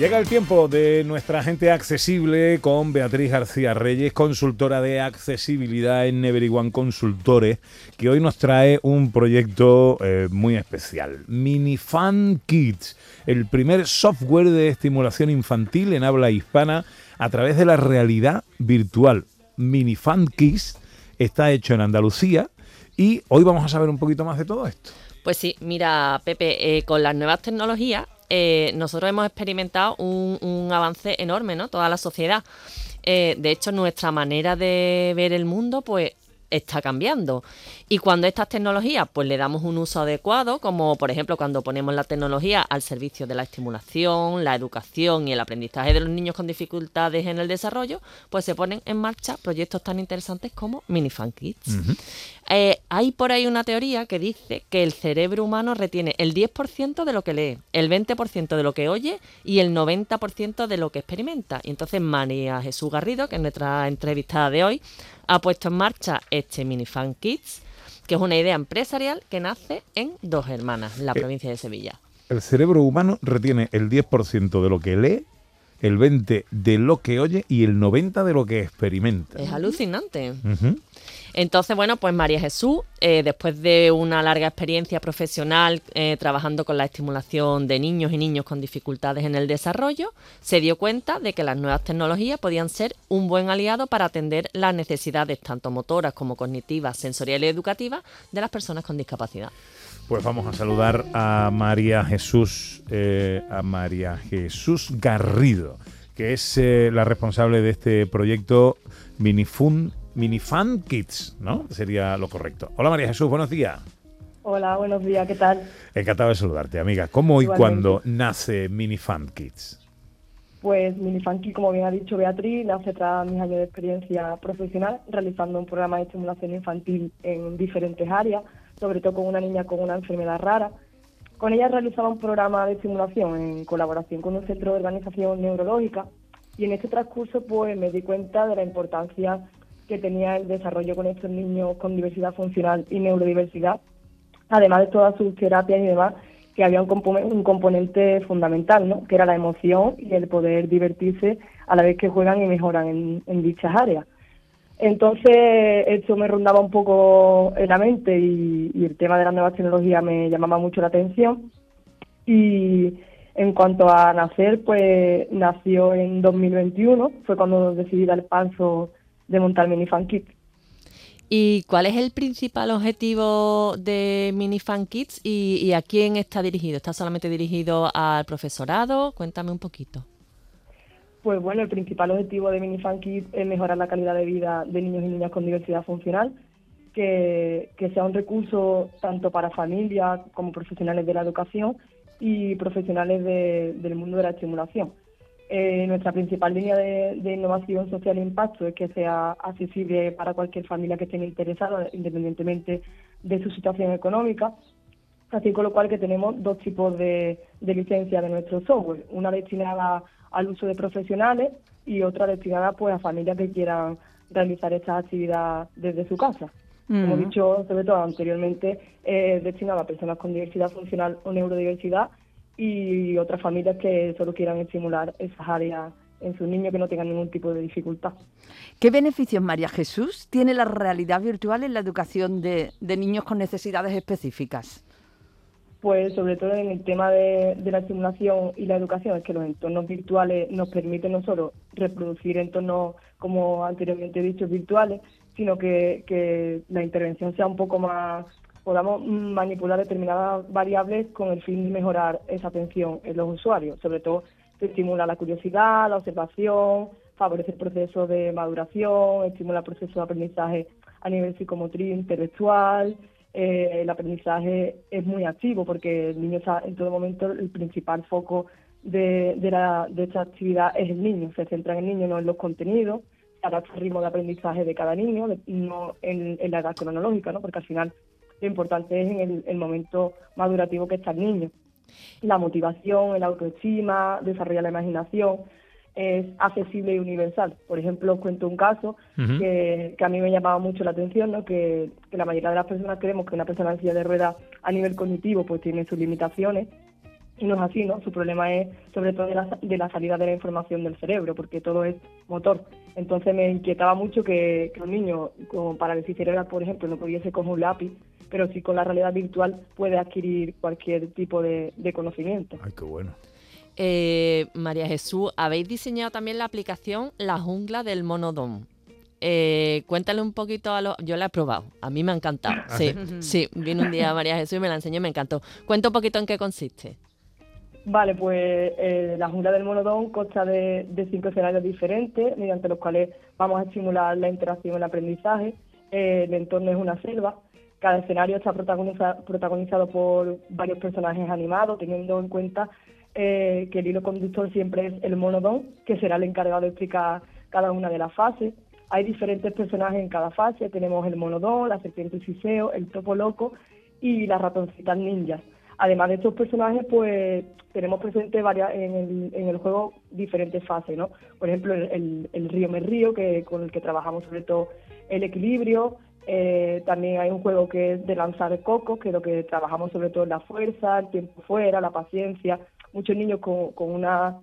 Llega el tiempo de nuestra gente accesible con Beatriz García Reyes, consultora de accesibilidad en One Consultores, que hoy nos trae un proyecto eh, muy especial. Minifan Kids, el primer software de estimulación infantil en habla hispana a través de la realidad virtual. Minifan Kids está hecho en Andalucía y hoy vamos a saber un poquito más de todo esto. Pues sí, mira, Pepe, eh, con las nuevas tecnologías eh, nosotros hemos experimentado un, avance enorme, ¿no? Toda la sociedad. Eh, de hecho, nuestra manera de ver el mundo, pues está cambiando. Y cuando estas tecnologías pues le damos un uso adecuado, como por ejemplo cuando ponemos la tecnología al servicio de la estimulación, la educación y el aprendizaje de los niños con dificultades en el desarrollo, pues se ponen en marcha proyectos tan interesantes como Minifan Kids. Eh, hay por ahí una teoría que dice que el cerebro humano retiene el 10% de lo que lee, el 20% de lo que oye y el 90% de lo que experimenta. Y entonces María Jesús Garrido, que es nuestra entrevistada de hoy, ha puesto en marcha este Minifan Kids, que es una idea empresarial que nace en Dos Hermanas, en la eh, provincia de Sevilla. El cerebro humano retiene el 10% de lo que lee, el 20% de lo que oye y el 90% de lo que experimenta. Es alucinante. Entonces, bueno, pues María Jesús, eh, después de una larga experiencia profesional eh, trabajando con la estimulación de niños y niños con dificultades en el desarrollo, se dio cuenta de que las nuevas tecnologías podían ser un buen aliado para atender las necesidades tanto motoras como cognitivas, sensoriales y educativas de las personas con discapacidad. Pues vamos a saludar a María Jesús, eh, a María Jesús Garrido, que es la responsable de este proyecto Minifun Minifan Kids, ¿no? Sería lo correcto. Hola María Jesús, buenos días. Hola, buenos días, ¿qué tal? Encantado de saludarte, amiga. ¿Cómo y cuándo nace Minifan Kids? Pues Minifan Kids, como bien ha dicho Beatriz, nace tras mis años de experiencia profesional realizando un programa de estimulación infantil en diferentes áreas, sobre todo con una niña con una enfermedad rara. Con ella realizaba un programa de estimulación en colaboración con un centro de organización neurológica y en este transcurso pues me di cuenta de la importancia que tenía el desarrollo con estos niños con diversidad funcional y neurodiversidad, además de todas sus terapias y demás, que había un, componente fundamental, ¿no? que era la emoción y el poder divertirse a la vez que juegan y mejoran en, dichas áreas. Entonces, esto me rondaba un poco en la mente y, y, el tema de la nueva tecnología me llamaba mucho la atención. Y en cuanto a nacer, pues nació en 2021, fue cuando decidí dar el paso de montar Minifan Kids. ¿Y cuál es el principal objetivo de Minifan Kids y, a quién está dirigido? ¿Está solamente dirigido al profesorado? Cuéntame un poquito. Pues bueno, el principal objetivo de Minifan Kids es mejorar la calidad de vida de niños y niñas con diversidad funcional, que, sea un recurso tanto para familias como profesionales de la educación y profesionales del mundo de la estimulación. Eh, nuestra principal línea de, innovación social e impacto es que sea accesible para cualquier familia que esté interesada, independientemente de su situación económica. Así con lo cual que tenemos dos tipos de, licencia de nuestro software, una destinada al uso de profesionales y otra destinada pues a familias que quieran realizar esta actividad desde su casa. Como he dicho, sobre todo anteriormente, es destinada a personas con diversidad funcional o neurodiversidad y otras familias que solo quieran estimular esas áreas en sus niños que no tengan ningún tipo de dificultad. ¿Qué beneficios, María Jesús, tiene la realidad virtual en la educación de, niños con necesidades específicas? Pues sobre todo en el tema de, la estimulación y la educación, es que los entornos virtuales nos permiten no solo reproducir entornos, como anteriormente he dicho, virtuales, sino que, que la intervención sea un poco más podamos manipular determinadas variables con el fin de mejorar esa atención en los usuarios. Sobre todo, se estimula la curiosidad, la observación, favorece el proceso de maduración, estimula el proceso de aprendizaje a nivel psicomotriz, intelectual. Eh, el aprendizaje es muy activo porque el niño está en todo momento el principal foco de, de, esta actividad es el niño, se centra en el niño, no en los contenidos, adapta el ritmo de aprendizaje de cada niño, no en, la edad cronológica, ¿no? porque al final lo importante es en el, el momento madurativo que está el niño. La motivación, el autoestima, desarrollar la imaginación, es accesible y universal. Por ejemplo, os cuento un caso que, que, a mí me llamaba mucho la atención, ¿no? que, que, la mayoría de las personas creemos que una persona en silla de ruedas a nivel cognitivo pues tiene sus limitaciones y no es así, ¿no? Su problema es sobre todo de la, de la salida de la información del cerebro, porque todo es motor. Entonces me inquietaba mucho que, que un niño con parálisis cerebral, por ejemplo, no pudiese coger un lápiz, pero sí con la realidad virtual puede adquirir cualquier tipo de, de conocimiento. Ay, qué bueno. Eh, María Jesús, habéis diseñado también la aplicación La Jungla del Monodón. Eh, cuéntale un poquito a los... Yo la he probado, a mí me ha encantado. ¿Ah, sí, sí, vino un día María Jesús y me la enseñó y me encantó. Cuenta un poquito en qué consiste. Vale, pues eh, la jungla del monodón consta de, de, cinco escenarios diferentes, mediante los cuales vamos a estimular la interacción y el aprendizaje. Eh, el entorno es una selva. Cada escenario está protagoniza, protagonizado por varios personajes animados, teniendo en cuenta eh, que el hilo conductor siempre es el monodón, que será el encargado de explicar cada una de las fases. Hay diferentes personajes en cada fase. Tenemos el monodón, la serpiente siseo, el topo loco y las ratoncitas ninjas. Además de estos personajes, pues tenemos presente en el, en el juego diferentes fases, ¿no? Por ejemplo, el, río me río, que con el que trabajamos sobre todo el equilibrio. Eh, también hay un juego que es de lanzar cocos, que es lo que trabajamos sobre todo en la fuerza, el tiempo fuera, la paciencia. Muchos niños con, con una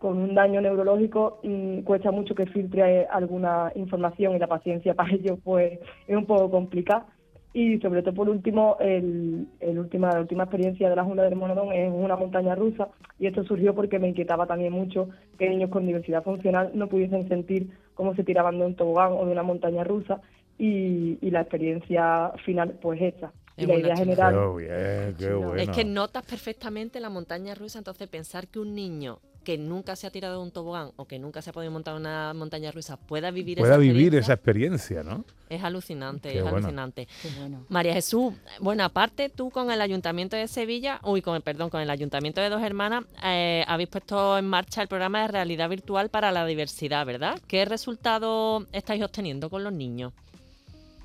con un daño neurológico cuesta mucho que filtre alguna información y la paciencia para ellos pues es un poco complicada y sobre todo por último el, el última, la última experiencia de la Junta del Monodón es una montaña rusa y esto surgió porque me inquietaba también mucho que niños con diversidad funcional no pudiesen sentir cómo se tiraban de un tobogán o de una montaña rusa y, y la experiencia final pues esta y la idea general Qué bien, qué bueno. Es que notas perfectamente la montaña rusa, entonces pensar que un niño que nunca se ha tirado de un tobogán o que nunca se ha podido montar una montaña rusa pueda vivir pueda esa vivir experiencia, esa experiencia, ¿no? Es alucinante, Qué es bueno. alucinante. Qué bueno. María Jesús, bueno, aparte tú con el Ayuntamiento de Sevilla, uy, con el perdón, con el Ayuntamiento de Dos Hermanas, eh, habéis puesto en marcha el programa de realidad virtual para la diversidad, ¿verdad? ¿Qué resultado estáis obteniendo con los niños?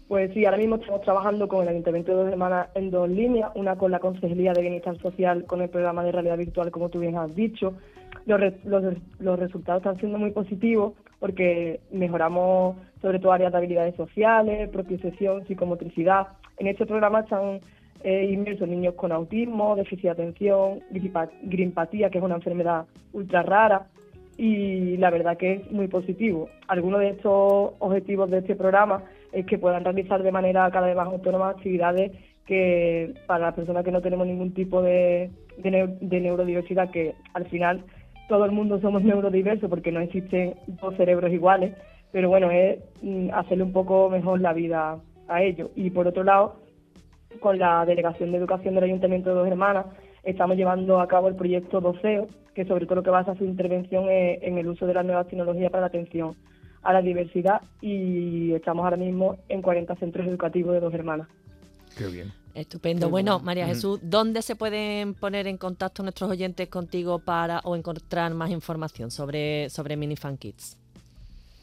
Pues sí, ahora mismo estamos trabajando con el Ayuntamiento de Dos Hermanas en dos líneas, una con la Consejería de Bienestar Social con el programa de realidad virtual, como tú bien has dicho. Los, re- los, los resultados están siendo muy positivos porque mejoramos sobre todo áreas de habilidades sociales, propiocepción, psicomotricidad. En este programa están eh, inmersos niños con autismo, déficit de atención, gripa- grimpatía, que es una enfermedad ultra rara, y la verdad que es muy positivo. Algunos de estos objetivos de este programa es que puedan realizar de manera cada vez más autónoma actividades que para las personas que no tenemos ningún tipo de, de, neu- de neurodiversidad, que al final todo el mundo somos neurodiversos porque no existen dos cerebros iguales, pero bueno, es mm, hacerle un poco mejor la vida a ellos. Y por otro lado, con la Delegación de Educación del Ayuntamiento de Dos Hermanas, estamos llevando a cabo el proyecto Doceo, que sobre todo lo que basa su intervención es en el uso de las nuevas tecnologías para la atención a la diversidad y estamos ahora mismo en 40 centros educativos de Dos Hermanas. Qué bien. Estupendo. Qué Bueno, bueno. María. Jesús, ¿dónde se pueden poner en contacto nuestros oyentes contigo para o encontrar más información sobre, sobre Minifan Kids?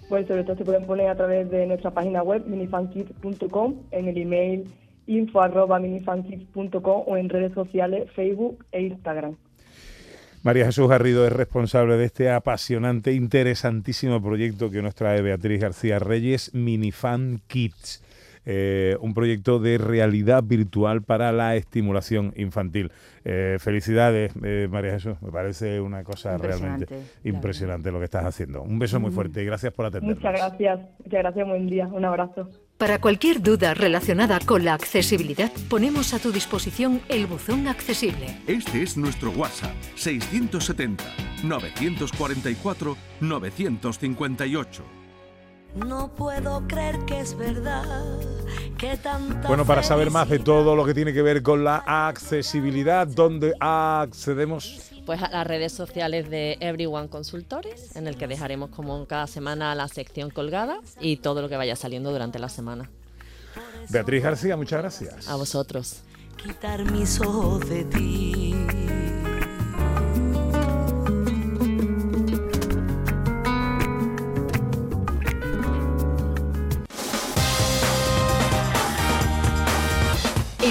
Pues sobre todo se pueden poner a través de nuestra página web minifankids.com, en el email info arroba minifankids.com o en redes sociales Facebook e Instagram. María Jesús Garrido es responsable de este apasionante, interesantísimo proyecto que nos trae Beatriz García Reyes, Minifan Kids. Eh, un proyecto de realidad virtual para la estimulación infantil. Eh, felicidades, eh, María Jesús. Me parece una cosa realmente Impresionante, lo que estás haciendo. Un beso muy fuerte y gracias por atendernos. Muchas gracias, muchas gracias, buen día, un abrazo. Para cualquier duda relacionada con la accesibilidad, ponemos a tu disposición el buzón accesible. Este es nuestro WhatsApp 670 944 958. No puedo creer que es verdad que tanta Bueno, para saber más de todo lo que tiene que ver con la accesibilidad, ¿dónde accedemos? Pues a las redes sociales de Everyone Consultores, en el que dejaremos como cada semana la sección colgada y todo lo que vaya saliendo durante la semana. Beatriz García, muchas gracias. A vosotros. quitar mis ojos de ti.